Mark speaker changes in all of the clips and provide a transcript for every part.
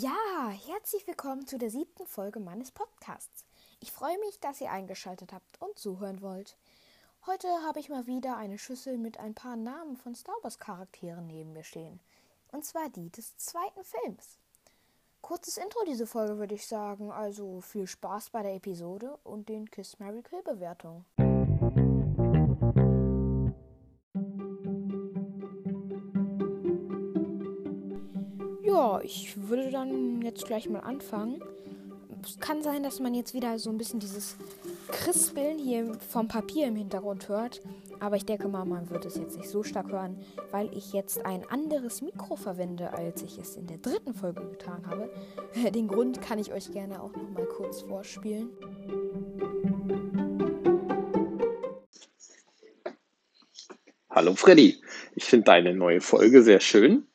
Speaker 1: Ja, herzlich willkommen zu der siebten Folge meines Podcasts. Ich freue mich, dass ihr eingeschaltet habt und zuhören wollt. Heute habe ich mal wieder eine Schüssel mit ein paar Namen von Star Wars Charakteren neben mir stehen. Und zwar die des zweiten Films. Kurzes Intro diese Folge würde ich sagen, also viel Spaß bei der Episode und den Kiss Mary Kill Bewertungen. Ich würde dann jetzt gleich mal anfangen. Es kann sein, dass man jetzt wieder so ein bisschen dieses Krispeln hier vom Papier im Hintergrund hört. Aber ich denke mal, man wird es jetzt nicht so stark hören, weil ich jetzt ein anderes Mikro verwende, als ich es in der dritten Folge getan habe. Den Grund kann ich euch gerne auch noch mal kurz vorspielen.
Speaker 2: Hallo Freddy, ich finde deine neue Folge sehr schön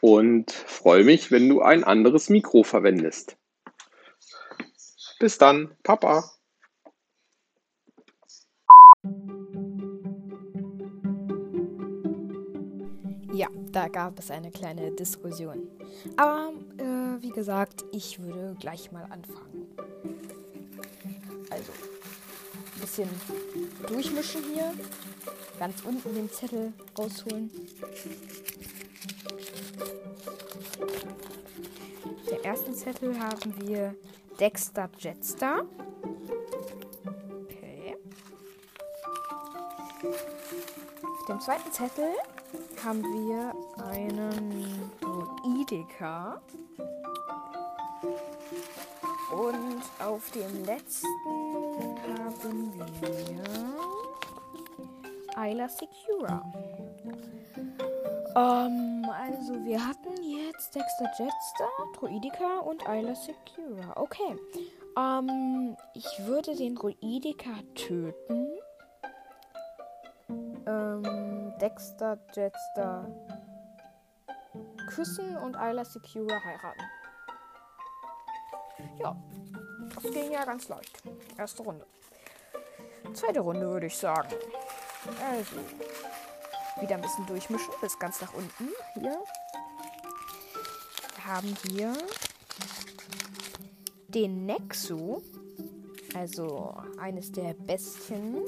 Speaker 2: und freue mich, wenn du ein anderes Mikro verwendest. Bis dann, Papa.
Speaker 1: Ja, da gab es eine kleine Diskussion. Aber äh, wie gesagt, ich würde gleich mal anfangen. Also, ein bisschen durchmischen hier. Ganz unten den Zettel rausholen. Ersten Zettel haben wir Dexter Jetstar. Okay. Auf dem zweiten Zettel haben wir einen Druidika. Und auf dem letzten haben wir Ayla Secura. Ähm, also wir hatten Dexter Jetster, Druidika und Ayla Secura. Okay. Ähm, ich würde den Druidika töten. Ähm, Dexter Jetster küssen und Ayla Secura heiraten. Ja, das ging ja ganz leicht. Erste Runde. Zweite Runde würde ich sagen. Also, wieder ein bisschen durchmischen bis ganz nach unten. Hier haben wir den Nexu, also eines der Bestien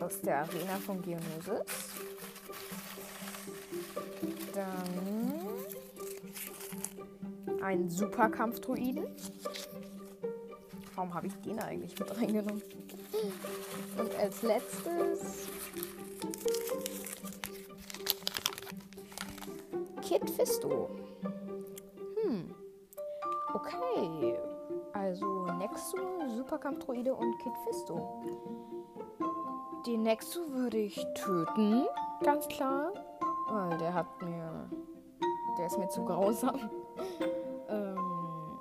Speaker 1: aus der Arena von Geonosis. Dann ein Superkampfdruiden. Warum habe ich den eigentlich mit reingenommen? Und als letztes Kid Fisto. Superkampf-Droide und Kid Fisto. Den Nexu würde ich töten, ganz klar. Weil der hat mir. Der ist mir zu grausam. ähm,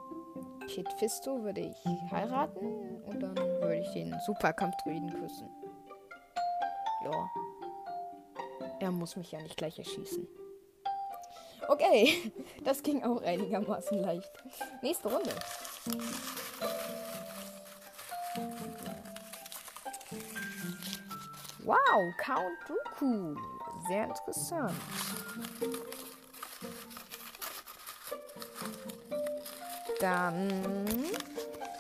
Speaker 1: Kid Fisto würde ich heiraten und dann würde ich den Superkampf-Droiden küssen. Ja. Er muss mich ja nicht gleich erschießen. Okay, das ging auch einigermaßen leicht. Nächste Runde. Wow, Count Dooku. Sehr interessant. Dann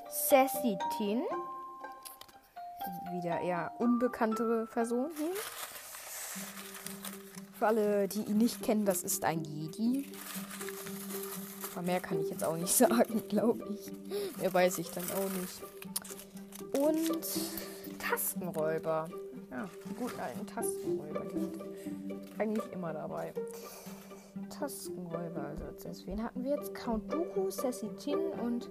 Speaker 1: Sassy Tin. Wieder eher unbekanntere Person hier. Für alle, die ihn nicht kennen, das ist ein Jedi. Aber mehr kann ich jetzt auch nicht sagen, glaube ich. Mehr weiß ich dann auch nicht. Und Tastenräuber. Ja, gut, einen Tastenräuber. Sind eigentlich immer dabei. Tastenräuber. Also als wen hatten wir jetzt? Count Dooku, Sassy Tin und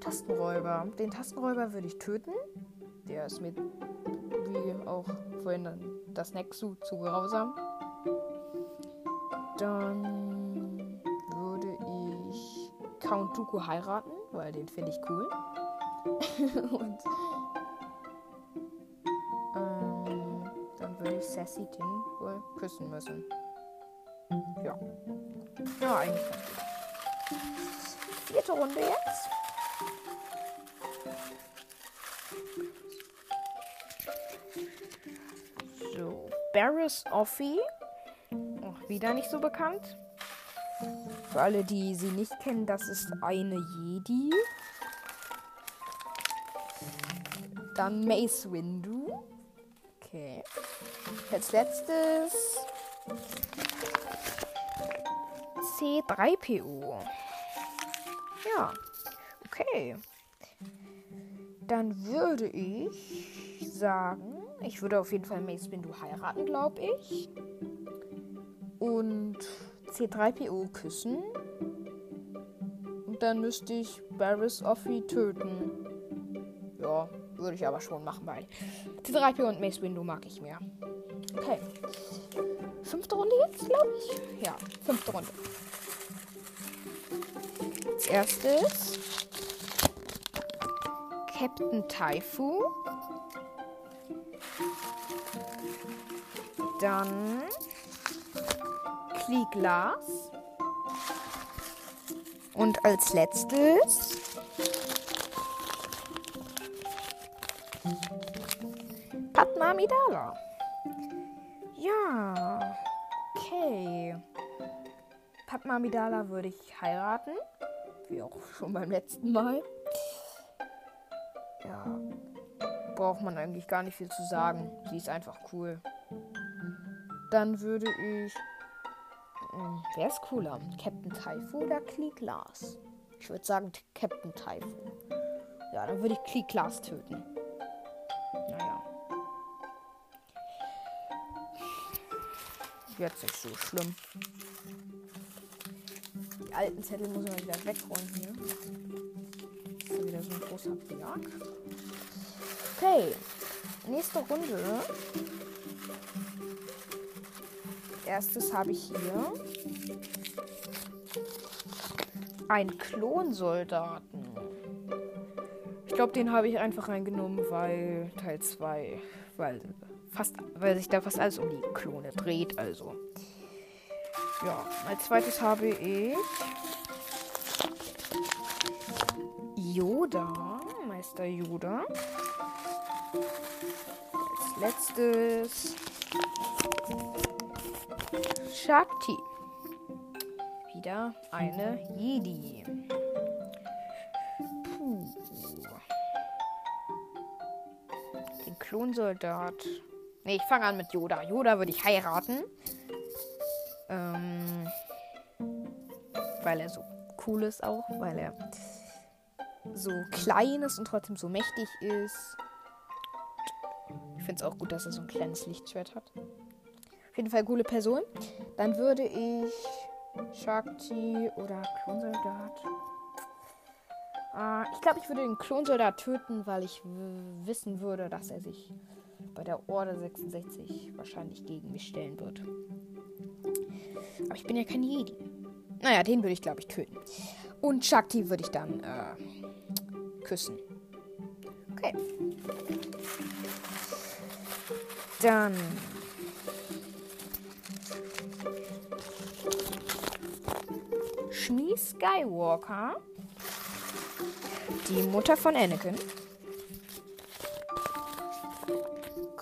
Speaker 1: Tastenräuber. Den Tastenräuber würde ich töten. Der ist mir, wie auch vorhin das Nexu zu grausam. Dann würde ich Count Dooku heiraten, weil den finde ich cool. Und Sassy Tin wohl küssen müssen. Ja. Ja, eigentlich. Vierte Runde jetzt. So, Barris Offie. Auch wieder nicht so bekannt. Für alle, die sie nicht kennen, das ist eine Jedi. Dann Mace Windu. Okay. Als letztes C3PO. Ja. Okay. Dann würde ich sagen, ich würde auf jeden Fall Mace Windu heiraten, glaube ich. Und C3PO küssen. Und dann müsste ich Barris Offie töten. Ja, würde ich aber schon machen, weil C3PO und Mace Windu mag ich mehr. Okay. Fünfte Runde jetzt, glaube ich. Ja, fünfte Runde. Als erstes Captain Taifu. Dann Klieglas. Und als letztes Amidala. Ja, okay. Padma Amidala würde ich heiraten. Wie auch schon beim letzten Mal. Ja, braucht man eigentlich gar nicht viel zu sagen. Sie ist einfach cool. Dann würde ich. Hm, wer ist cooler? Captain Taifu oder Klee Glass? Ich würde sagen Captain Taifu. Ja, dann würde ich Klee Glass töten. Jetzt nicht so schlimm. Die alten Zettel muss man wieder wegräumen hier. Das ist wieder so ein großer Berg. Okay. Nächste Runde. Erstes habe ich hier einen Klonsoldaten. Ich glaube, den habe ich einfach reingenommen, weil Teil 2, weil fast, weil sich da fast alles um die Klone dreht, also. Ja, als zweites habe ich Yoda, Meister Yoda. Als letztes Shakti. Wieder eine Jedi. Puh. Den Klonsoldat. Ne, ich fange an mit Yoda. Yoda würde ich heiraten. Ähm, weil er so cool ist auch, weil er so klein ist und trotzdem so mächtig ist. Ich finde es auch gut, dass er so ein kleines Lichtschwert hat. Auf jeden Fall coole Person. Dann würde ich Shakti oder Klonsoldat. Äh, ich glaube, ich würde den Klonsoldat töten, weil ich wissen würde, dass er sich bei der Orde 66 wahrscheinlich gegen mich stellen wird. Aber ich bin ja kein Jedi. Naja, den würde ich, glaube ich, töten. Und Shakti würde ich dann äh, küssen. Okay. Dann. Shmi Skywalker. Die Mutter von Anakin.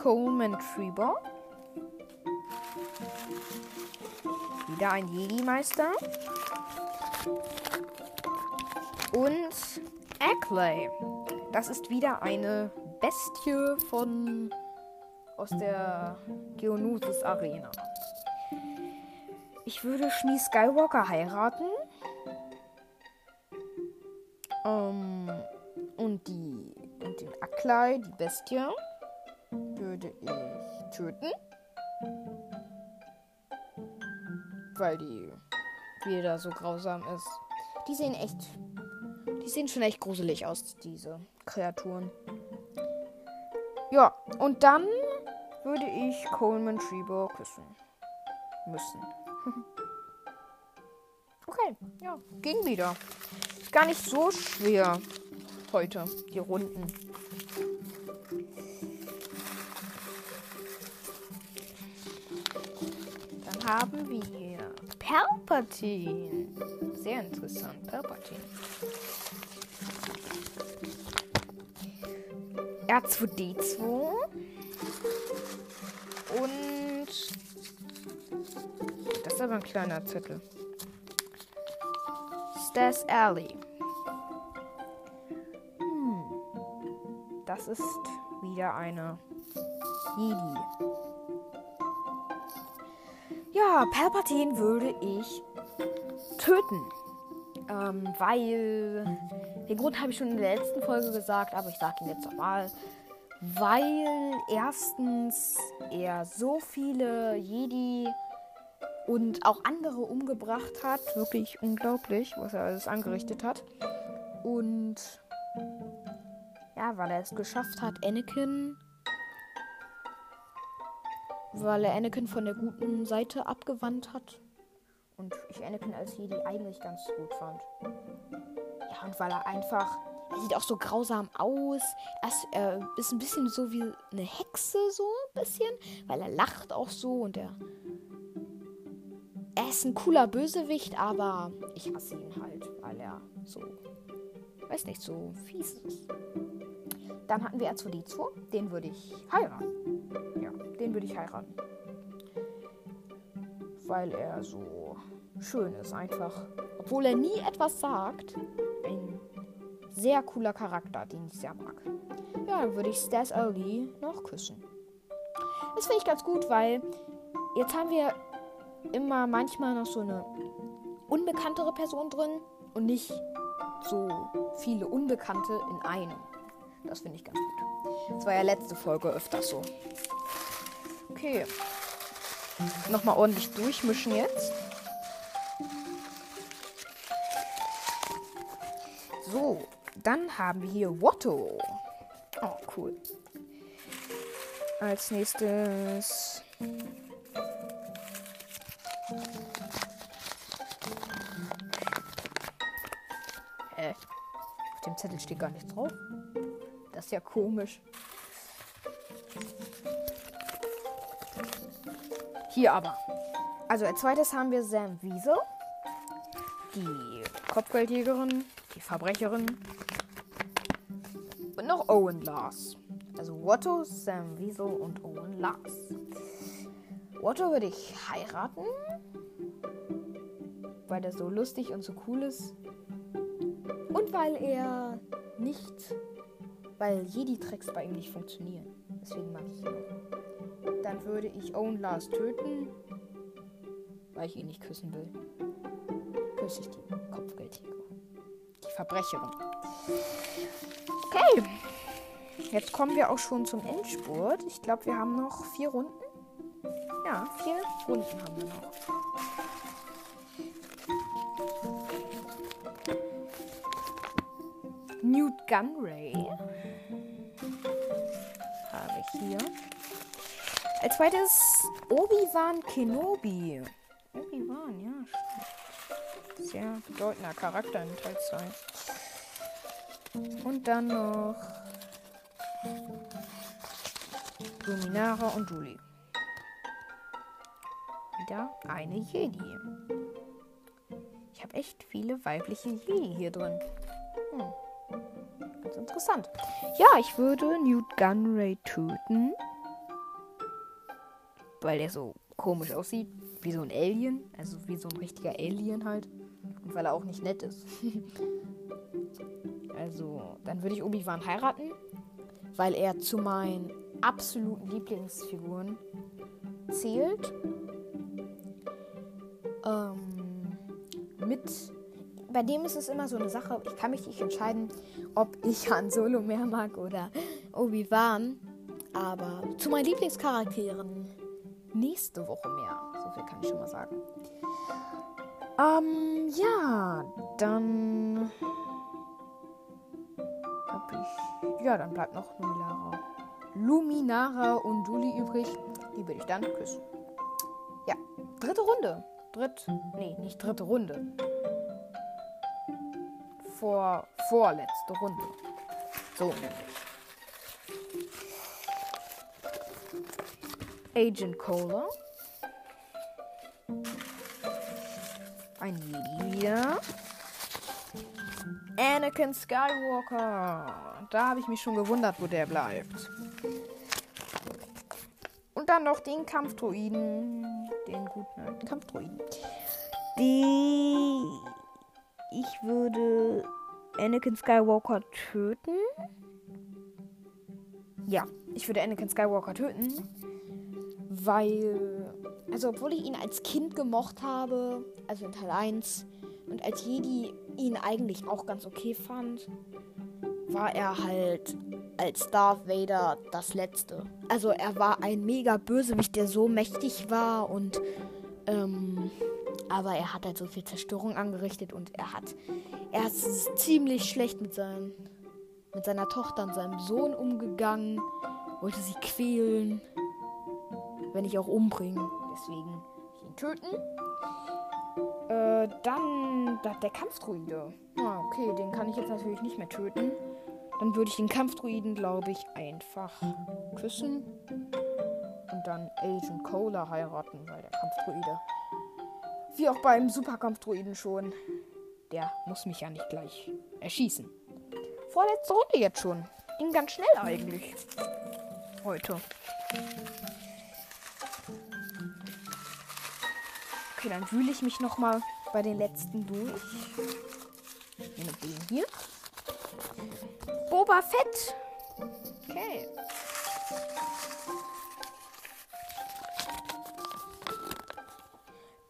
Speaker 1: Coleman Treebor. Wieder ein Jedi-Meister. Und Ackley. Das ist wieder eine Bestie von aus der Geonosis Arena. Ich würde Shmi Skywalker heiraten. Ähm, und die und den Aklai, die Bestie, würde ich töten. Weil die wieder so grausam ist. Die sehen echt. Die sehen schon echt gruselig aus, diese Kreaturen. Ja, und dann würde ich Coleman Trebor küssen. Müssen. okay, ja, ging wieder. Ist gar nicht so schwer heute, die Runden. Haben wir Palpatine. Sehr interessant, Palpatine. R2D2 und das ist aber ein kleiner Zettel. Stas Alley. Hm. Das ist wieder eine Jedi. Ja, Palpatine würde ich töten. Ähm, weil. Den Grund habe ich schon in der letzten Folge gesagt, aber ich sage ihn jetzt nochmal. Weil erstens er so viele Jedi und auch andere umgebracht hat. Wirklich unglaublich, was er alles angerichtet hat. Und ja, weil er es geschafft hat, Anakin weil er Anakin von der guten Seite abgewandt hat. Und ich Anakin als Jedi eigentlich ganz gut fand. Ja, und weil er einfach. Er sieht auch so grausam aus. Er ist, ein bisschen so wie eine Hexe, so ein bisschen. Weil er lacht auch so und er. Er ist ein cooler Bösewicht, aber ich hasse ihn halt, weil er so. Weiß nicht, so fies ist. Dann hatten wir R2D2. Den würde ich heiraten. Ja, den würde ich heiraten. Weil er so schön ist einfach. Obwohl er nie etwas sagt. Ein sehr cooler Charakter, den ich sehr mag. Ja, dann würde ich Stas Early noch küssen. Das finde ich ganz gut, weil jetzt haben wir immer manchmal noch so eine unbekanntere Person drin und nicht so viele Unbekannte in einem. Das finde ich ganz gut. Das war ja letzte Folge öfters so. Okay. Nochmal ordentlich durchmischen jetzt. So, dann haben wir hier Watto. Oh, cool. Als nächstes. Hä? Auf dem Zettel steht gar nichts drauf. Das ist ja komisch. Hier aber. Also als zweites haben wir Sam Wiesel. Die Kopfgeldjägerin, die Verbrecherin. Und noch Owen Lars. Also Watto, Sam Wiesel und Owen Lars. Watto würde ich heiraten. Weil der so lustig und so cool ist. Und weil er nicht weil Jedi-Tricks bei ihm nicht funktionieren. Deswegen mag ich ihn auch. Dann würde ich Owen Lars töten, weil ich ihn nicht küssen will. Küsse ich die Kopfgeldjägerin. Die Verbrecherin. Okay. Jetzt kommen wir auch schon zum Endspurt. Ich glaube, wir haben noch vier Runden. Ja, vier Runden haben wir noch. Newt Gunray Als zweites Obi-Wan Kenobi. Obi-Wan, ja. Sehr bedeutender Charakter in Teil 2. Und dann noch Luminara und Julie. Wieder eine Jedi. Ich habe echt viele weibliche Jedi hier drin. Hm. Ganz interessant. Ja, ich würde Newt Gunray töten. Weil der so komisch aussieht. Wie so ein Alien. Also wie so ein richtiger Alien halt. Und weil er auch nicht nett ist. also, dann würde ich Obi-Wan heiraten. Weil er zu meinen absoluten Lieblingsfiguren zählt. Ähm, mit bei dem ist es immer so eine Sache, ich kann mich nicht entscheiden, ob ich Han Solo mehr mag oder Obi-Wan. Aber zu meinen Lieblingscharakteren nächste Woche mehr. So viel kann ich schon mal sagen. Ähm, ja, dann hab ich. Ja, dann bleibt noch Luminara. Luminara und Duli übrig. Die würde ich dann küssen. Ja, dritte Runde. Dritt. Nee, nicht dritte Runde vor vorletzte Runde. So nämlich. Agent Cola. Ein Jedi wieder. Anakin Skywalker. Da habe ich mich schon gewundert, wo der bleibt. Und dann noch den Kampfdruiden. Den guten alten Kampfdruiden. Die ich würde Anakin Skywalker töten. Ja, ich würde Anakin Skywalker töten. Weil, also obwohl ich ihn als Kind gemocht habe, also in Teil 1, und als Jedi ihn eigentlich auch ganz okay fand, war er halt als Darth Vader das Letzte. Also er war ein mega Bösewicht, der so mächtig war und ähm, aber er hat halt so viel Zerstörung angerichtet und er hat er ist ziemlich schlecht mit seinen mit seiner Tochter und seinem Sohn umgegangen, wollte sie quälen, wenn nicht auch umbringen. Deswegen ihn töten. Äh, dann der Kampfdruide. Ah, okay, den kann ich jetzt natürlich nicht mehr töten. Dann würde ich den Kampfdruiden, glaube ich, einfach küssen. Und dann Agent Cola heiraten, weil der Kampfdruide. Wie auch beim Superkampfdruiden schon. Der muss mich ja nicht gleich erschießen. Vorletzte Runde jetzt schon. Ging ganz schnell eigentlich. Heute. Okay, dann wühle ich mich nochmal bei den letzten durch. Mit dem hier. Boba Fett. Okay.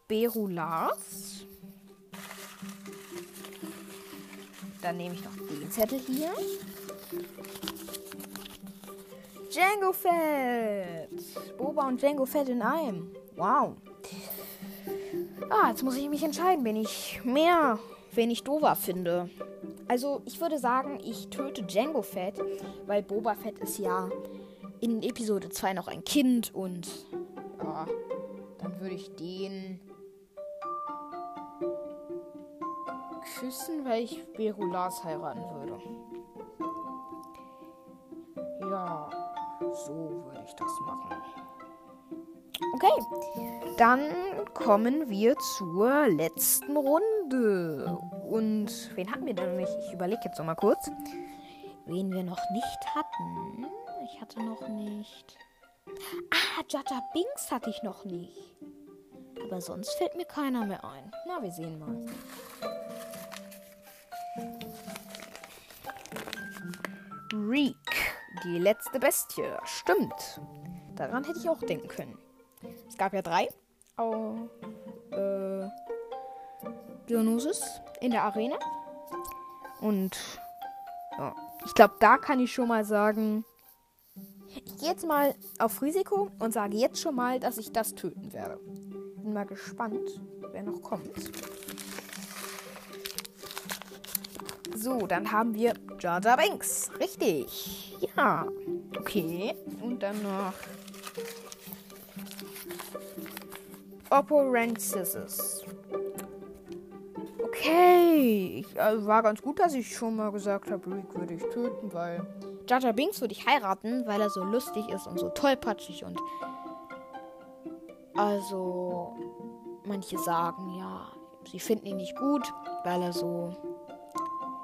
Speaker 1: Berulas. Dann nehme ich noch den Zettel hier. Django Fett. Boba und Django Fett in einem. Wow. Ah, jetzt muss ich mich entscheiden, wenn ich mehr, wenn ich Dova finde. Also, ich würde sagen, ich töte Django Fett, weil Boba Fett ist ja in Episode 2 noch ein Kind und ja, dann würde ich den küssen, weil ich Berulas heiraten würde. Ja, so würde ich das machen. Okay, dann kommen wir zur letzten Runde. Und wen hatten wir denn nicht? Ich überlege jetzt noch mal kurz. Wen wir noch nicht hatten. Ich hatte noch nicht. Ah, Jaja Binks hatte ich noch nicht. Aber sonst fällt mir keiner mehr ein. Na, wir sehen mal. Reek, die letzte Bestie. Stimmt. Daran hätte ich auch denken können. Es gab ja drei. Oh, äh, Dionysus in der Arena. Und ja, ich glaube, da kann ich schon mal sagen, ich gehe jetzt mal auf Risiko und sage jetzt schon mal, dass ich das töten werde. Bin mal gespannt, wer noch kommt. So, dann haben wir Jar Jar Banks. Richtig. Ja. Okay. Und dann noch Oppo Rancis. Okay. Ich, also war ganz gut, dass ich schon mal gesagt habe, Rick würde ich töten, weil Jar Binks würde ich heiraten, weil er so lustig ist und so tollpatschig und also manche sagen ja, sie finden ihn nicht gut, weil er so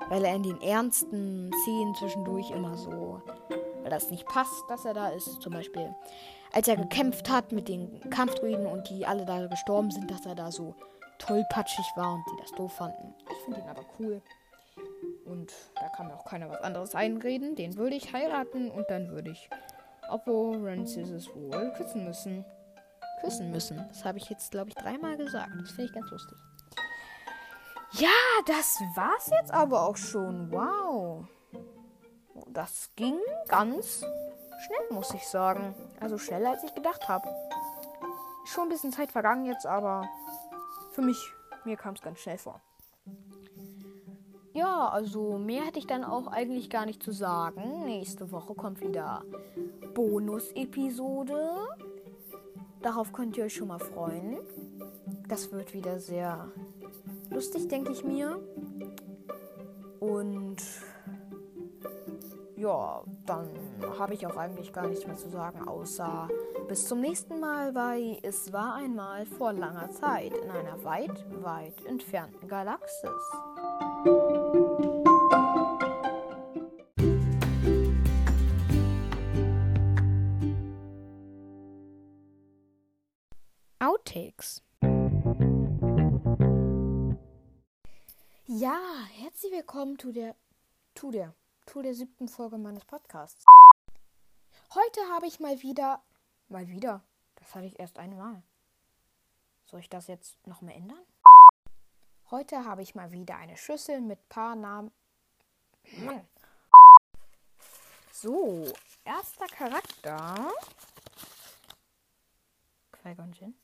Speaker 1: weil er in den ernsten Szenen zwischendurch immer so, weil das nicht passt, dass er da ist, zum Beispiel als er gekämpft hat mit den Kampfdruiden und die alle da gestorben sind, dass er da so tollpatschig war und die das doof fanden. Ich finde ihn aber cool. Und da kann mir auch keiner was anderes einreden. Den würde ich heiraten und dann würde ich Oppo Rancis wohl küssen müssen. Küssen müssen. Das habe ich jetzt, glaube ich, dreimal gesagt. Das finde ich ganz lustig. Ja, das war's jetzt aber auch schon. Wow. Das ging ganz schnell, muss ich sagen. Also schneller, als ich gedacht habe. Schon ein bisschen Zeit vergangen jetzt, aber für mich, mir kam es ganz schnell vor. Ja, also mehr hätte ich dann auch eigentlich gar nicht zu sagen. Nächste Woche kommt wieder Bonus-Episode. Darauf könnt ihr euch schon mal freuen. Das wird wieder sehr lustig, denke ich mir. Und ja, dann habe ich auch eigentlich gar nichts mehr zu sagen, außer bis zum nächsten Mal bei Es war einmal vor langer Zeit in einer weit, weit entfernten Galaxis. Outtakes. Ja, herzlich willkommen zu der, zu der, zu der siebten Folge meines Podcasts. Heute habe ich mal wieder, mal wieder, das hatte ich erst einmal. Soll ich das jetzt noch mal ändern? Heute habe ich mal wieder eine Schüssel mit paar Namen. Mann. So, erster Charakter. Qui-Gon Jinn.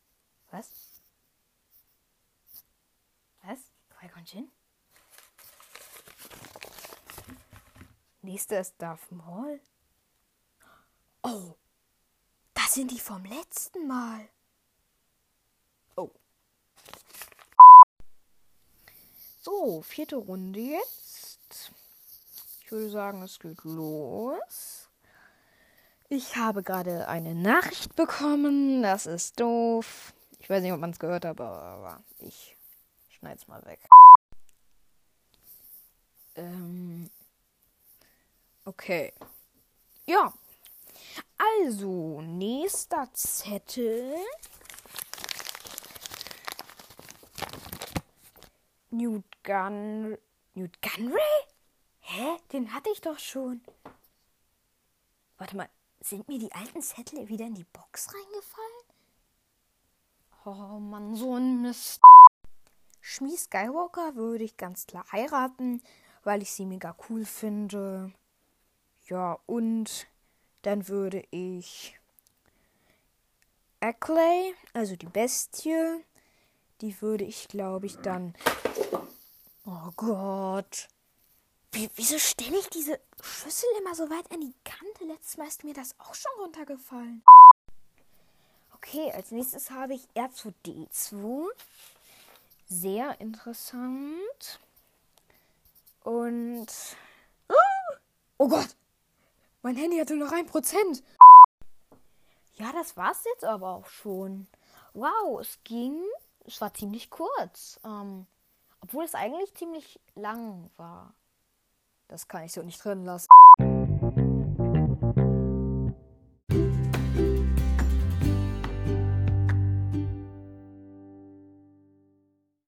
Speaker 1: Was? Was? Qui-Gon Jinn? Nächster ist Darth Maul. Oh, das sind die vom letzten Mal. Oh. So, vierte Runde jetzt. Ich würde sagen, es geht los. Ich habe gerade eine Nachricht bekommen. Das ist doof. Ich weiß nicht, ob man es gehört hat, aber ich schneide es mal weg. Ähm, okay. Ja. Also, nächster Zettel. Newt Gun. Newt Gunray? Hä? Den hatte ich doch schon. Warte mal, sind mir die alten Zettel wieder in die Box reingefallen? Oh Mann, so ein Mist. Schmi Skywalker würde ich ganz klar heiraten, weil ich sie mega cool finde. Ja, und dann würde ich Ackley, also die Bestie, die würde ich, glaube ich, dann. Oh Gott. Wie, wieso stelle ich diese Schüssel immer so weit an die Kante? Letztes Mal ist mir das auch schon runtergefallen. Okay, als nächstes habe ich R2D2. Sehr interessant. Und. Oh Gott! Mein Handy hatte noch ein Prozent. Ja, das war's jetzt aber auch schon. Wow, es ging. Es war ziemlich kurz. Ähm, obwohl es eigentlich ziemlich lang war. Das kann ich so nicht drin lassen.